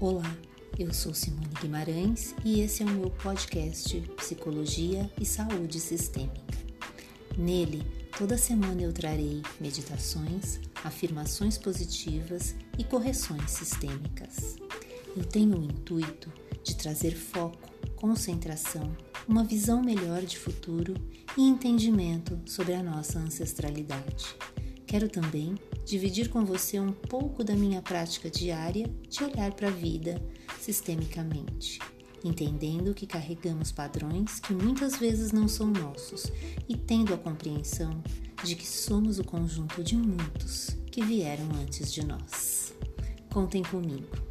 Olá, eu sou Simone Guimarães e esse é o meu podcast Psicologia e Saúde Sistêmica. Nele, toda semana eu trarei meditações, afirmações positivas e correções sistêmicas. Eu tenho o intuito de trazer foco, concentração, uma visão melhor de futuro e entendimento sobre a nossa ancestralidade. Quero também dividir com você um pouco da minha prática diária de olhar para a vida sistemicamente, entendendo que carregamos padrões que muitas vezes não são nossos e tendo a compreensão de que somos o conjunto de muitos que vieram antes de nós. Contem comigo.